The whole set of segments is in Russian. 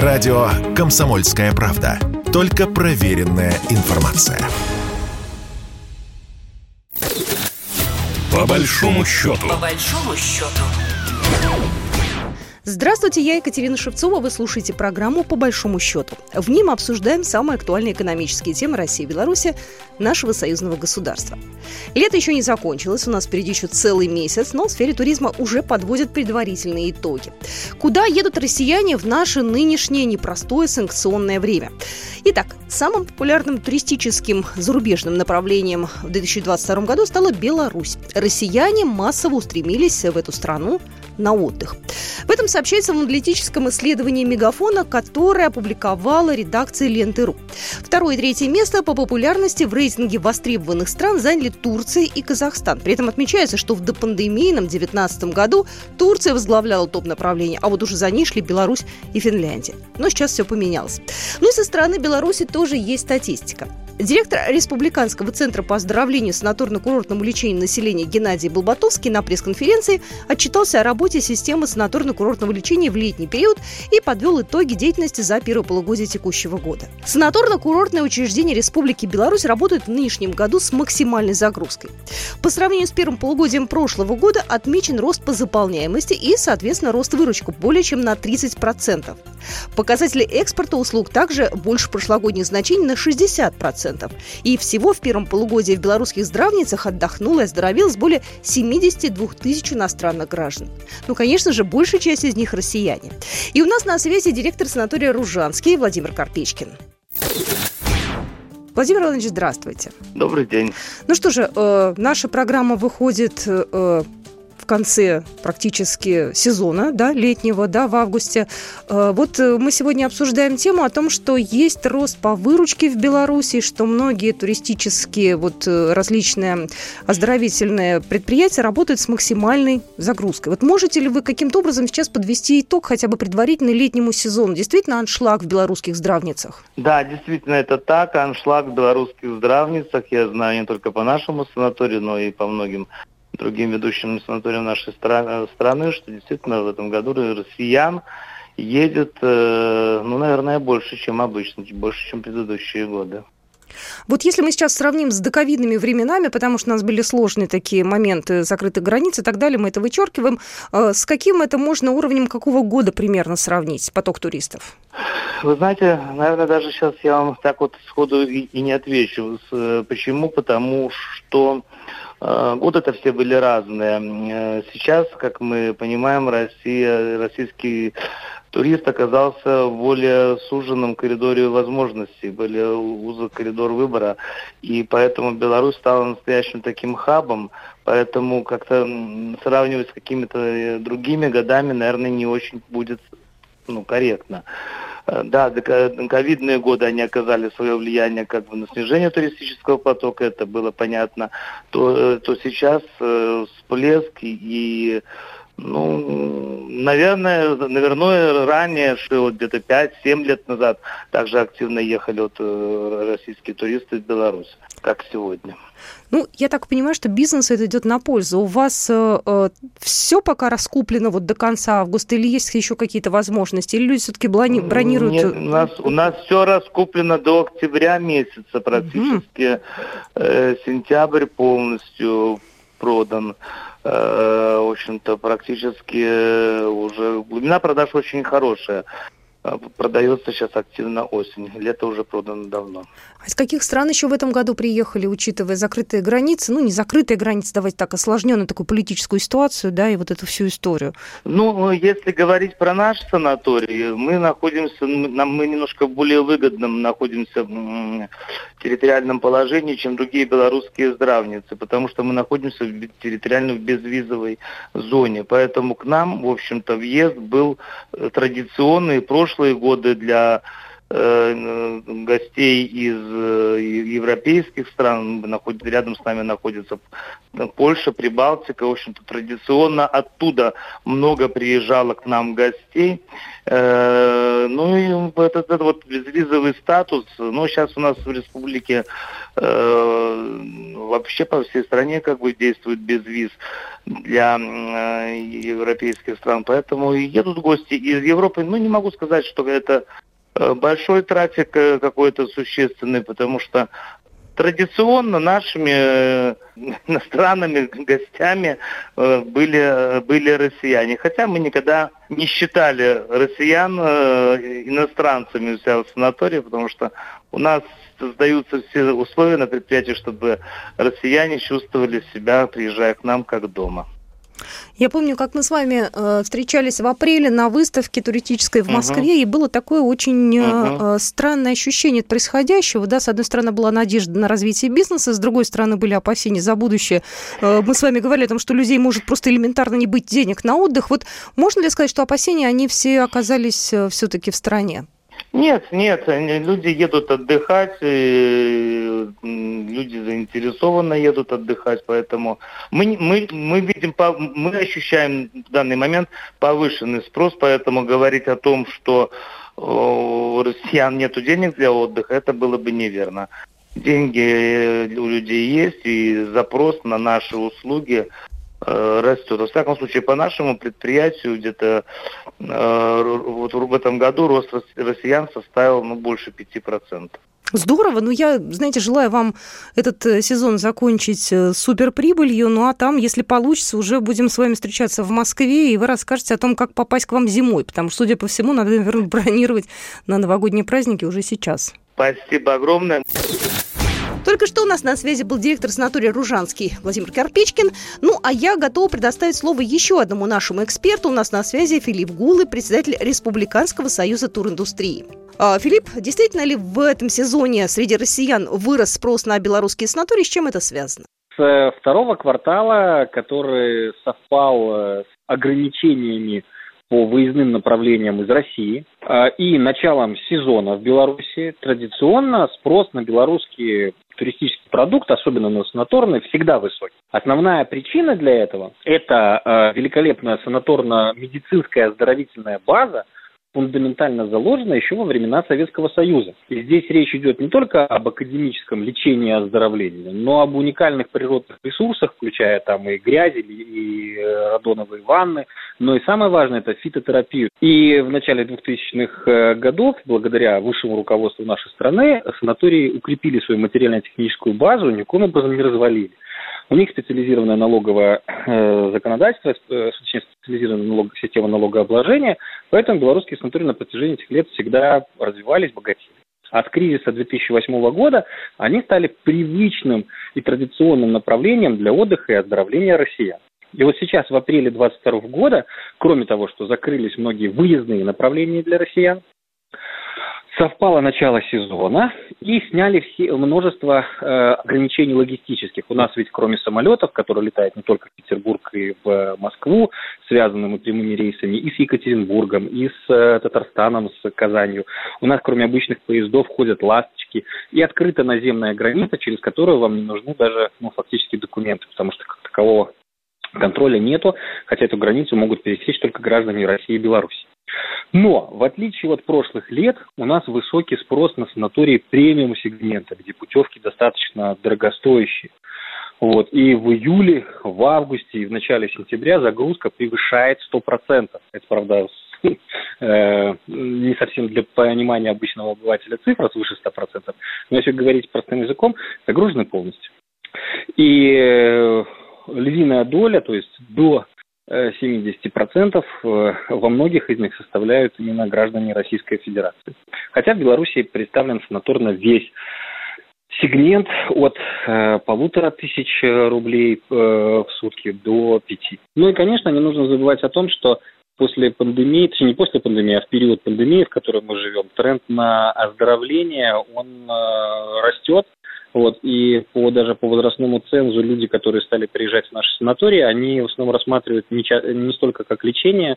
Радио «Комсомольская правда». Только проверенная информация. По большому счету. По большому счету. Здравствуйте, я Екатерина Шевцова. Вы слушаете программу «По большому счету». В мы обсуждаем самые актуальные экономические темы России и Беларуси, нашего союзного государства. Лето еще не закончилось, у нас впереди еще целый месяц, но в сфере туризма уже подводят предварительные итоги. Куда едут россияне в наше нынешнее непростое санкционное время? Итак, самым популярным туристическим зарубежным направлением в 2022 году стала Беларусь. Россияне массово устремились в эту страну на отдых. Этом сообщается в аналитическом исследовании Мегафона, которое опубликовала редакция Ленты.ру. Второе и третье место по популярности в рейтинге востребованных стран заняли Турция и Казахстан. При этом отмечается, что в допандемийном 2019 году Турция возглавляла топ-направление, а вот уже за ней шли Беларусь и Финляндия. Но сейчас все поменялось. Ну и со стороны Беларуси тоже есть статистика. Директор Республиканского центра по оздоровлению санаторно-курортному лечению населения Геннадий Болбатовский на пресс-конференции отчитался о работе системы санаторно-курортного лечения в летний период и подвел итоги деятельности за первое полугодие текущего года. Санаторно-курортные учреждения Республики Беларусь работают в нынешнем году с максимальной загрузкой. По сравнению с первым полугодием прошлого года отмечен рост по заполняемости и, соответственно, рост выручки более чем на 30%. Показатели экспорта услуг также больше прошлогодних значений на 60%. И всего в первом полугодии в белорусских здравницах отдохнуло и оздоровилось более 72 тысяч иностранных граждан. Ну, конечно же, большая часть из них россияне. И у нас на связи директор санатория «Ружанский» Владимир Карпечкин. Владимир Иванович, здравствуйте. Добрый день. Ну что же, э, наша программа выходит э, конце практически сезона, да, летнего, да, в августе. Э, вот э, мы сегодня обсуждаем тему о том, что есть рост по выручке в Беларуси, что многие туристические вот э, различные оздоровительные предприятия работают с максимальной загрузкой. Вот можете ли вы каким-то образом сейчас подвести итог хотя бы предварительно летнему сезону? Действительно аншлаг в белорусских здравницах? Да, действительно это так. Аншлаг в белорусских здравницах, я знаю не только по нашему санаторию, но и по многим другим ведущим санаториям нашей страны, что действительно в этом году россиян едет, э, ну, наверное, больше, чем обычно, больше, чем предыдущие годы. Вот если мы сейчас сравним с доковидными временами, потому что у нас были сложные такие моменты закрытых границ и так далее, мы это вычеркиваем, э, с каким это можно уровнем какого года примерно сравнить поток туристов? Вы знаете, наверное, даже сейчас я вам так вот сходу и, и не отвечу. Э, почему? Потому что годы-то все были разные. Э, сейчас, как мы понимаем, Россия, российский турист оказался в более суженном коридоре возможностей, более узок коридор выбора, и поэтому Беларусь стала настоящим таким хабом, поэтому как-то сравнивать с какими-то э, другими годами, наверное, не очень будет ну, корректно. Э, да, ковидные годы, они оказали свое влияние как бы на снижение туристического потока, это было понятно, то, э, то сейчас э, всплеск и, ну, наверное, наверное, ранее, что вот где-то 5-7 лет назад также активно ехали вот российские туристы в Беларусь, как сегодня. Ну, я так понимаю, что бизнесу это идет на пользу. У вас э, э все пока раскуплено вот до конца августа или есть еще какие-то возможности? Или люди все-таки бронируют? Нет, у нас, у нас все раскуплено до октября месяца практически. Угу. Э, сентябрь полностью продан. Э, в общем-то, практически э, уже глубина продаж очень хорошая. А, продается сейчас активно осень. Лето уже продано давно. А из каких стран еще в этом году приехали, учитывая закрытые границы? Ну, не закрытые границы, давайте так, осложненную такую политическую ситуацию, да, и вот эту всю историю. Ну, если говорить про наш санаторий, мы находимся, мы немножко в более выгодном находимся в территориальном положении, чем другие белорусские здравницы, потому что мы находимся в территориально в безвизовой зоне. Поэтому к нам, в общем-то, въезд был э, традиционный, прошлый прошлые годы для гостей из э, европейских стран. Рядом с нами находится Польша, Прибалтика. В общем-то, традиционно оттуда много приезжало к нам гостей. Э, ну и этот, этот вот безвизовый статус, ну сейчас у нас в республике э, вообще по всей стране как бы действует безвиз для э, европейских стран, поэтому едут гости из Европы. Ну не могу сказать, что это э, большой трафик э, какой-то существенный, потому что традиционно нашими э, иностранными гостями э, были, были россияне. Хотя мы никогда не считали россиян э, иностранцами у себя в санатории, потому что у нас создаются все условия на предприятии, чтобы россияне чувствовали себя, приезжая к нам, как дома. Я помню, как мы с вами э, встречались в апреле на выставке туристической в Москве, uh-huh. и было такое очень uh-huh. странное ощущение от происходящего. Да, с одной стороны, была надежда на развитие бизнеса, с другой стороны, были опасения за будущее. Э, мы с вами говорили о том, что людей может просто элементарно не быть денег на отдых. Вот можно ли сказать, что опасения, они все оказались э, все-таки в стране? Нет, нет, люди едут отдыхать, люди заинтересованно едут отдыхать, поэтому мы, мы, мы видим, мы ощущаем в данный момент повышенный спрос, поэтому говорить о том, что у россиян нет денег для отдыха, это было бы неверно. Деньги у людей есть, и запрос на наши услуги Э, растет. Во всяком случае, по нашему предприятию где-то э, вот в этом году рост россиян составил ну, больше 5%. Здорово, ну я, знаете, желаю вам этот э, сезон закончить суперприбылью, ну а там, если получится, уже будем с вами встречаться в Москве, и вы расскажете о том, как попасть к вам зимой, потому что, судя по всему, надо, наверное, бронировать на новогодние праздники уже сейчас. Спасибо огромное. Только что у нас на связи был директор санатория «Ружанский» Владимир Карпичкин. Ну, а я готова предоставить слово еще одному нашему эксперту. У нас на связи Филипп Гулы, председатель Республиканского союза туриндустрии. А, Филипп, действительно ли в этом сезоне среди россиян вырос спрос на белорусские санатории? С чем это связано? С второго квартала, который совпал э, с ограничениями по выездным направлениям из России и началом сезона в Беларуси традиционно спрос на белорусские туристический продукт, особенно на санаторный, всегда высокий. Основная причина для этого – это э, великолепная санаторно-медицинская оздоровительная база, фундаментально заложена еще во времена Советского Союза. И здесь речь идет не только об академическом лечении и оздоровлении, но об уникальных природных ресурсах, включая там и грязи, и э, радоновые ванны, но и самое важное – это фитотерапию. И в начале 2000-х э, годов, благодаря высшему руководству нашей страны, санатории укрепили свою материально-техническую базу, никаким образом не развалили. У них специализированное налоговое э, законодательство, э, специализированная налог, система налогообложения, поэтому белорусские санатории на протяжении этих лет всегда развивались, богатели. От кризиса 2008 года они стали привычным и традиционным направлением для отдыха и оздоровления россиян. И вот сейчас, в апреле 2022 года, кроме того, что закрылись многие выездные направления для россиян, совпало начало сезона и сняли все, множество э, ограничений логистических. У нас ведь кроме самолетов, которые летают не только в Петербург и в Москву, связанными прямыми рейсами и с Екатеринбургом, и с э, Татарстаном, с Казанью, у нас кроме обычных поездов ходят ласточки и открыта наземная граница, через которую вам не нужны даже ну, фактически документы, потому что как такового контроля нету, хотя эту границу могут пересечь только граждане России и Беларуси. Но, в отличие от прошлых лет, у нас высокий спрос на санатории премиум сегмента, где путевки достаточно дорогостоящие. Вот. И в июле, в августе и в начале сентября загрузка превышает 100%. Это, правда, э, не совсем для понимания обычного обывателя цифра свыше 100%, но если говорить простым языком, загружены полностью. И э, львиная доля, то есть до 70% э, во многих из них составляют именно граждане Российской Федерации. Хотя в Беларуси представлен санаторно весь сегмент от э, полутора тысяч рублей э, в сутки до пяти. Ну и, конечно, не нужно забывать о том, что после пандемии, точнее не после пандемии, а в период пандемии, в котором мы живем, тренд на оздоровление, он э, растет. Вот, и по, даже по возрастному цензу люди, которые стали приезжать в наши санатории, они в основном рассматривают не, не столько как лечение,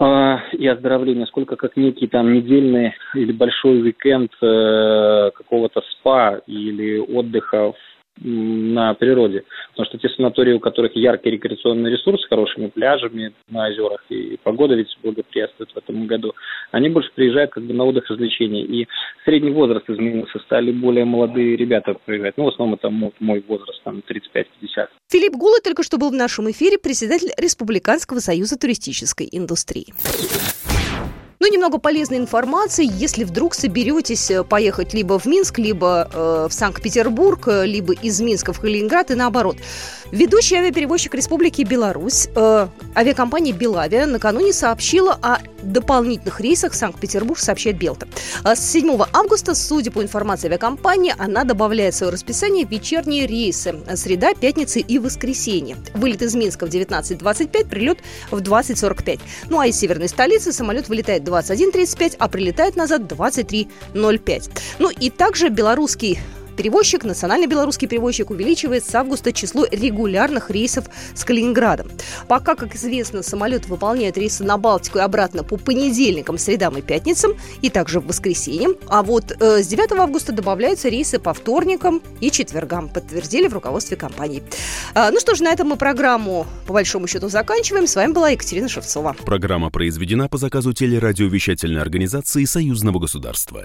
э, и оздоровления, сколько как некий там недельный или большой уикенд э, какого-то спа или отдыха в на природе. Потому что те санатории, у которых яркий рекреационный ресурс с хорошими пляжами на озерах, и погода ведь благоприятствует в этом году, они больше приезжают как бы на отдых развлечения. И средний возраст изменился, стали более молодые ребята приезжать. Ну, в основном это мой возраст, там, 35-50. Филипп Гулы только что был в нашем эфире, председатель Республиканского союза туристической индустрии. Ну, немного полезной информации, если вдруг соберетесь э, поехать либо в Минск, либо э, в Санкт-Петербург, э, либо из Минска в Калининград и наоборот. Ведущий авиаперевозчик Республики Беларусь, э, авиакомпания «Белавия» накануне сообщила о дополнительных рейсах в Санкт-Петербург, сообщает Белта. А с 7 августа, судя по информации авиакомпании, она добавляет в свое расписание вечерние рейсы – среда, пятница и воскресенье. Вылет из Минска в 19.25, прилет в 20.45. Ну а из северной столицы самолет вылетает 21.35, а прилетает назад 23.05. Ну и также белорусский Перевозчик, национальный белорусский перевозчик, увеличивает с августа число регулярных рейсов с Калининградом. Пока, как известно, самолет выполняет рейсы на Балтику и обратно по понедельникам, средам и пятницам, и также в воскресенье. А вот э, с 9 августа добавляются рейсы по вторникам и четвергам, подтвердили в руководстве компании. А, ну что ж, на этом мы программу по большому счету заканчиваем. С вами была Екатерина Шевцова. Программа произведена по заказу телерадиовещательной организации Союзного государства.